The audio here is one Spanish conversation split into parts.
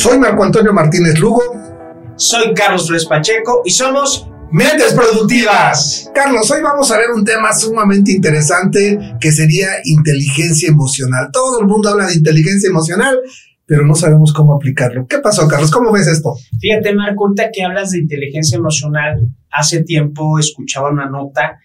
Soy Marco Antonio Martínez Lugo. Soy Carlos Flores Pacheco y somos Mentes Productivas. Carlos, hoy vamos a ver un tema sumamente interesante que sería inteligencia emocional. Todo el mundo habla de inteligencia emocional, pero no sabemos cómo aplicarlo. ¿Qué pasó, Carlos? ¿Cómo ves esto? Fíjate, Marco, ahorita que hablas de inteligencia emocional, hace tiempo escuchaba una nota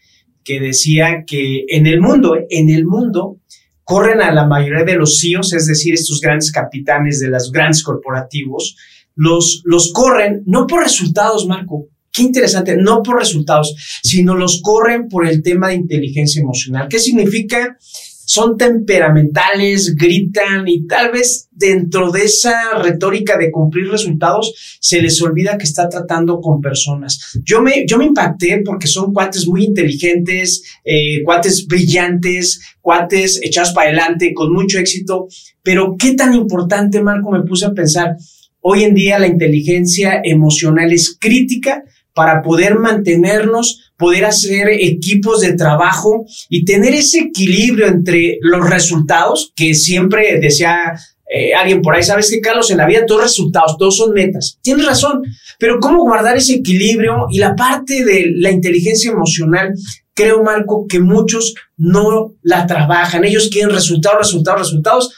que decía que en el mundo, en el mundo, corren a la mayoría de los CEOs, es decir, estos grandes capitanes de los grandes corporativos, los, los corren no por resultados, Marco. Qué interesante, no por resultados, sino los corren por el tema de inteligencia emocional. ¿Qué significa? Son temperamentales, gritan y tal vez dentro de esa retórica de cumplir resultados se les olvida que está tratando con personas. Yo me, yo me impacté porque son cuates muy inteligentes, eh, cuates brillantes, cuates echados para adelante, con mucho éxito, pero qué tan importante, Marco, me puse a pensar. Hoy en día la inteligencia emocional es crítica para poder mantenernos poder hacer equipos de trabajo y tener ese equilibrio entre los resultados, que siempre decía eh, alguien por ahí, sabes que Carlos, en la vida todos resultados, todos son metas. Tienes razón, pero cómo guardar ese equilibrio y la parte de la inteligencia emocional, creo, Marco, que muchos no la trabajan. Ellos quieren resultados, resultados, resultados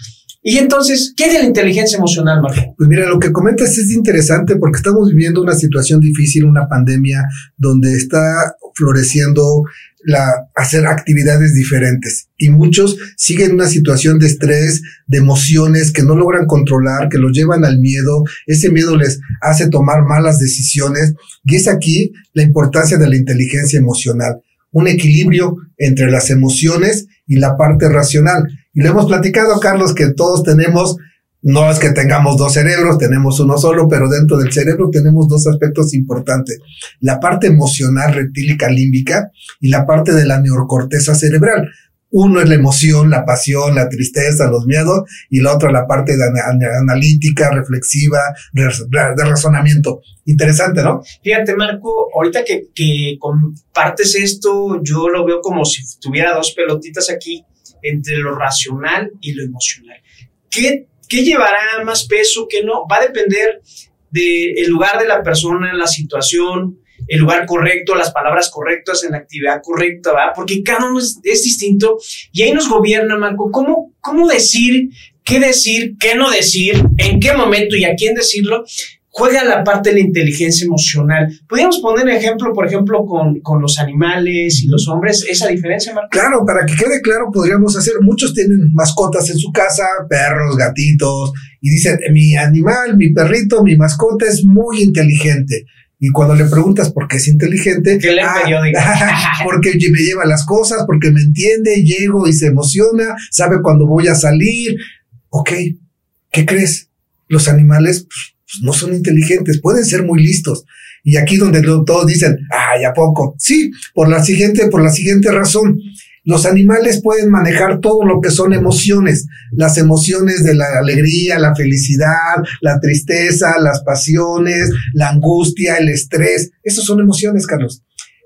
y entonces, ¿qué de la inteligencia emocional, Marco? Pues mira, lo que comentas es interesante porque estamos viviendo una situación difícil, una pandemia donde está floreciendo la, hacer actividades diferentes. Y muchos siguen una situación de estrés, de emociones que no logran controlar, que los llevan al miedo, ese miedo les hace tomar malas decisiones. Y es aquí la importancia de la inteligencia emocional, un equilibrio entre las emociones y la parte racional. Y lo hemos platicado, Carlos, que todos tenemos, no es que tengamos dos cerebros, tenemos uno solo, pero dentro del cerebro tenemos dos aspectos importantes. La parte emocional retílica límbica y la parte de la neocorteza cerebral. Uno es la emoción, la pasión, la tristeza, los miedos, y la otra la parte analítica, reflexiva, de, razonamiento. Interesante, ¿no? Fíjate, Marco, ahorita que, que compartes esto, yo lo veo como si tuviera dos pelotitas aquí entre lo racional y lo emocional. ¿Qué, qué llevará más peso? ¿Qué no? Va a depender del lugar de la persona, la situación, el lugar correcto, las palabras correctas en la actividad correcta, ¿verdad? Porque cada uno es, distinto y ahí nos gobierna, Marco. ¿Cómo, ¿Cómo decir, qué decir, qué no decir, en qué momento y a quién decirlo? Juega la parte de la inteligencia emocional. Podríamos poner ejemplo, por ejemplo, con, con, los animales y los hombres, esa diferencia, Marco. Claro, para que quede claro, podríamos hacer, muchos tienen mascotas en su casa, perros, gatitos, y dicen, mi animal, mi perrito, mi mascota es muy inteligente. Y cuando le preguntas por qué es inteligente, ¿Qué le ah, porque me lleva las cosas, porque me entiende, llego y se emociona, sabe cuándo voy a salir. Ok, ¿qué crees? Los animales pues, pues, no son inteligentes, pueden ser muy listos. Y aquí donde todos dicen, ay, ¿a poco? Sí, por la siguiente, por la siguiente razón. Los animales pueden manejar todo lo que son emociones, las emociones de la alegría, la felicidad, la tristeza, las pasiones, la angustia, el estrés. Esas son emociones, Carlos.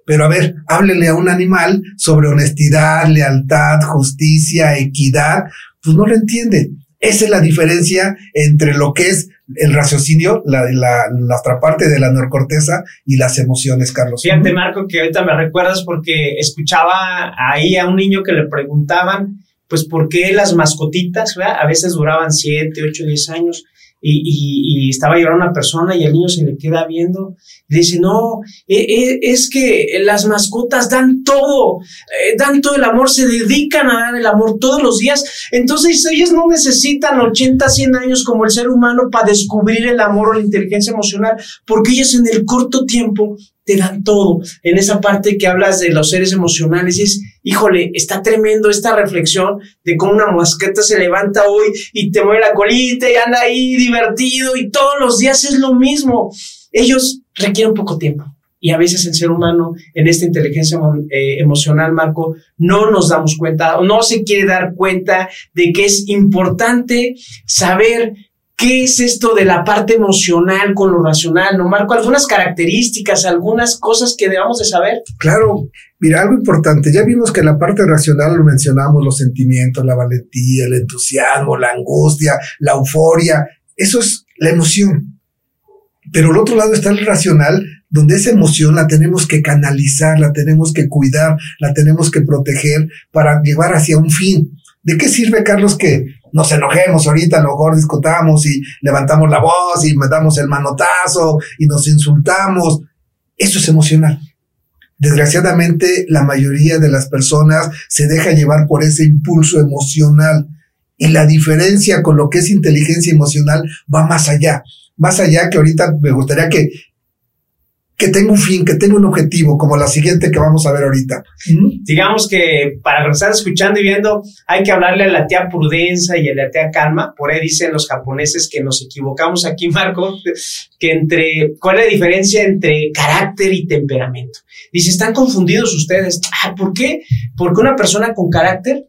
Pero a ver, háblele a un animal sobre honestidad, lealtad, justicia, equidad, pues no lo entiende. Esa es la diferencia entre lo que es el raciocinio, la, la, la otra parte de la neocorteza y las emociones, Carlos. Fíjate, Marco, que ahorita me recuerdas porque escuchaba ahí a un niño que le preguntaban, pues, ¿por qué las mascotitas, a veces duraban 7, 8, 10 años? Y, y, estaba llorando una persona y el niño se le queda viendo y dice, no, e, e, es que las mascotas dan todo, eh, dan todo el amor, se dedican a dar el amor todos los días. Entonces ellos no necesitan 80, 100 años como el ser humano para descubrir el amor o la inteligencia emocional, porque ellos en el corto tiempo te dan todo. En esa parte que hablas de los seres emocionales, es, híjole, está tremendo esta reflexión de cómo una masqueta se levanta hoy y te mueve la colita y anda ahí divertido y todos los días es lo mismo. Ellos requieren poco tiempo. Y a veces el ser humano en esta inteligencia eh, emocional, Marco, no nos damos cuenta o no se quiere dar cuenta de que es importante saber ¿Qué es esto de la parte emocional con lo racional? ¿No, Marco? Algunas características, algunas cosas que debamos de saber. Claro, mira, algo importante. Ya vimos que la parte racional lo mencionamos, los sentimientos, la valentía, el entusiasmo, la angustia, la euforia. Eso es la emoción. Pero al otro lado está el racional, donde esa emoción la tenemos que canalizar, la tenemos que cuidar, la tenemos que proteger para llevar hacia un fin. ¿De qué sirve, Carlos, que nos enojemos ahorita, a lo mejor discutamos y levantamos la voz y damos el manotazo y nos insultamos? Eso es emocional. Desgraciadamente, la mayoría de las personas se deja llevar por ese impulso emocional. Y la diferencia con lo que es inteligencia emocional va más allá. Más allá que ahorita me gustaría que que tenga un fin, que tenga un objetivo, como la siguiente que vamos a ver ahorita. Digamos que para estar escuchando y viendo, hay que hablarle a la tía prudencia y a la tía calma. Por ahí dicen los japoneses que nos equivocamos aquí, Marco, que entre, ¿cuál es la diferencia entre carácter y temperamento? Dice, están confundidos ustedes. Ah, ¿Por qué? Porque una persona con carácter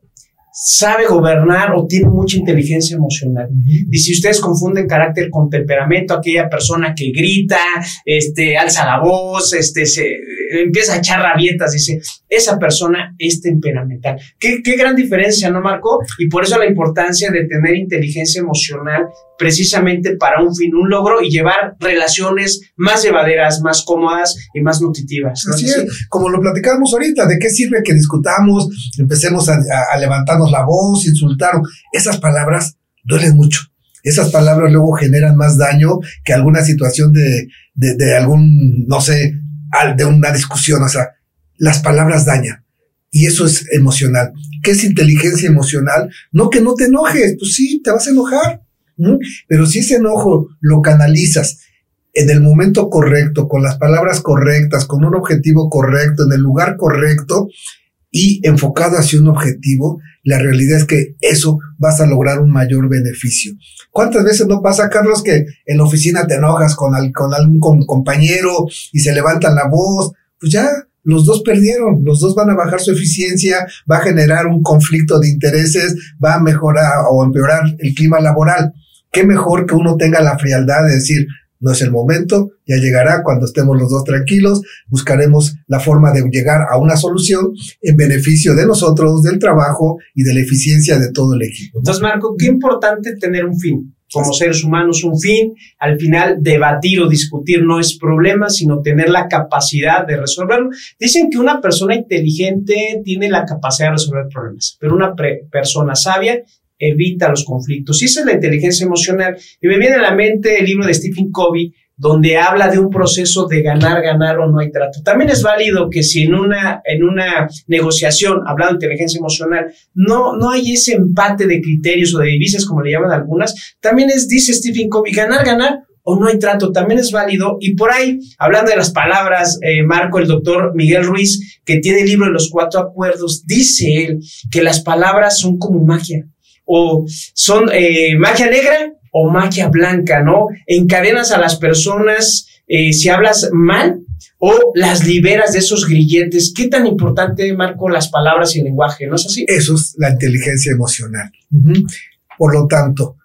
sabe gobernar o tiene mucha inteligencia emocional. Y si ustedes confunden carácter con temperamento, aquella persona que grita, este, alza la voz, este, se empieza a echar rabietas, dice, esa persona es temperamental. Qué, qué gran diferencia, ¿no, Marco? Y por eso la importancia de tener inteligencia emocional precisamente para un fin, un logro y llevar relaciones más llevaderas, más cómodas y más nutritivas. Así es, como lo platicamos ahorita, ¿de qué sirve que discutamos, empecemos a, a levantarnos la voz, insultar? Esas palabras duelen mucho. Esas palabras luego generan más daño que alguna situación de, de, de algún, no sé, de una discusión. O sea, las palabras dañan. Y eso es emocional. ¿Qué es inteligencia emocional? No que no te enojes, pues sí, te vas a enojar. Pero si ese enojo lo canalizas en el momento correcto, con las palabras correctas, con un objetivo correcto, en el lugar correcto y enfocado hacia un objetivo, la realidad es que eso vas a lograr un mayor beneficio. ¿Cuántas veces no pasa, Carlos, que en la oficina te enojas con, con algún compañero y se levantan la voz? Pues ya, los dos perdieron, los dos van a bajar su eficiencia, va a generar un conflicto de intereses, va a mejorar o empeorar el clima laboral. Qué mejor que uno tenga la frialdad de decir, no es el momento, ya llegará cuando estemos los dos tranquilos, buscaremos la forma de llegar a una solución en beneficio de nosotros, del trabajo y de la eficiencia de todo el equipo. Entonces, Marco, qué importante tener un fin. Como seres humanos, un fin, al final debatir o discutir no es problema, sino tener la capacidad de resolverlo. Dicen que una persona inteligente tiene la capacidad de resolver problemas, pero una persona sabia evita los conflictos. Y esa es la inteligencia emocional. Y me viene a la mente el libro de Stephen Covey, donde habla de un proceso de ganar, ganar o no hay trato. También es válido que si en una, en una negociación, hablando de inteligencia emocional, no, no hay ese empate de criterios o de divisas, como le llaman algunas, también es, dice Stephen Covey, ganar, ganar o no hay trato, también es válido. Y por ahí, hablando de las palabras, eh, Marco, el doctor Miguel Ruiz, que tiene el libro de los cuatro acuerdos, dice él que las palabras son como magia o son eh, magia negra o magia blanca, ¿no? Encadenas a las personas eh, si hablas mal o las liberas de esos grilletes. ¿Qué tan importante, Marco, las palabras y el lenguaje? ¿No es así? Eso es la inteligencia emocional. Por lo tanto,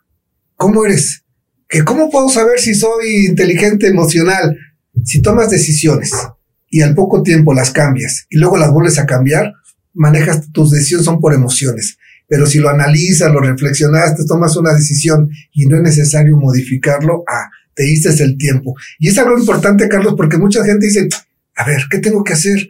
¿cómo eres? ¿Que ¿Cómo puedo saber si soy inteligente emocional? Si tomas decisiones y al poco tiempo las cambias y luego las vuelves a cambiar, manejas tus decisiones son por emociones. Pero si lo analizas, lo reflexionaste, tomas una decisión y no es necesario modificarlo, ah, te diste el tiempo. Y es algo importante, Carlos, porque mucha gente dice, a ver, ¿qué tengo que hacer?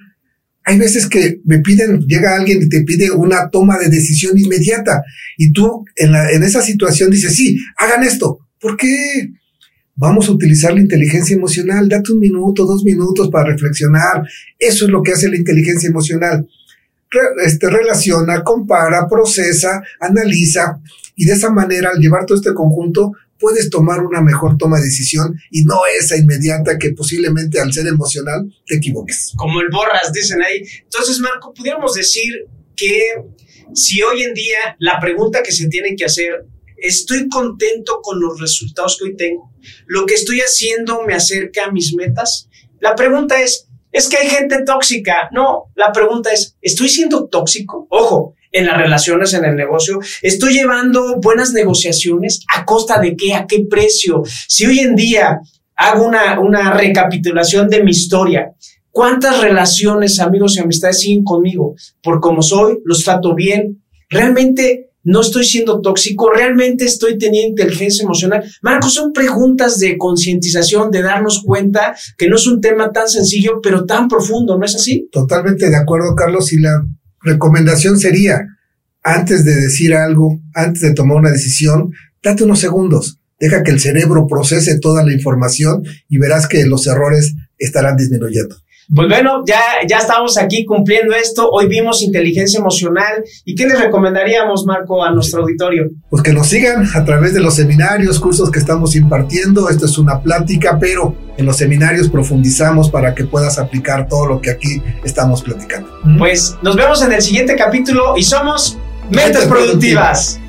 Hay veces que me piden, llega alguien y te pide una toma de decisión inmediata y tú en, la, en esa situación dices, sí, hagan esto. ¿Por qué? Vamos a utilizar la inteligencia emocional. Date un minuto, dos minutos para reflexionar. Eso es lo que hace la inteligencia emocional este, relaciona, compara, procesa, analiza y de esa manera al llevar todo este conjunto puedes tomar una mejor toma de decisión y no esa inmediata que posiblemente al ser emocional te equivoques. Como el borras, dicen ahí. Entonces, Marco, pudiéramos decir que si hoy en día la pregunta que se tiene que hacer, ¿estoy contento con los resultados que hoy tengo? ¿Lo que estoy haciendo me acerca a mis metas? La pregunta es, es que hay gente tóxica. No, la pregunta es, ¿estoy siendo tóxico? Ojo, en las relaciones, en el negocio, estoy llevando buenas negociaciones. ¿A costa de qué? ¿A qué precio? Si hoy en día hago una, una recapitulación de mi historia, ¿cuántas relaciones, amigos y amistades siguen conmigo? Por como soy, los trato bien. Realmente no estoy siendo tóxico, realmente estoy teniendo inteligencia emocional. Marco, son preguntas de concientización, de darnos cuenta que no es un tema tan sencillo, pero tan profundo, ¿no es así? Totalmente de acuerdo, Carlos, y la recomendación sería, antes de decir algo, antes de tomar una decisión, date unos segundos, deja que el cerebro procese toda la información y verás que los errores estarán disminuyendo. Pues bueno, ya, ya estamos aquí cumpliendo esto. Hoy vimos inteligencia emocional. ¿Y qué les recomendaríamos, Marco, a nuestro auditorio? Pues que nos sigan a través de los seminarios, cursos que estamos impartiendo. Esto es una plática, pero en los seminarios profundizamos para que puedas aplicar todo lo que aquí estamos platicando. Pues nos vemos en el siguiente capítulo y somos Mentes, productivas.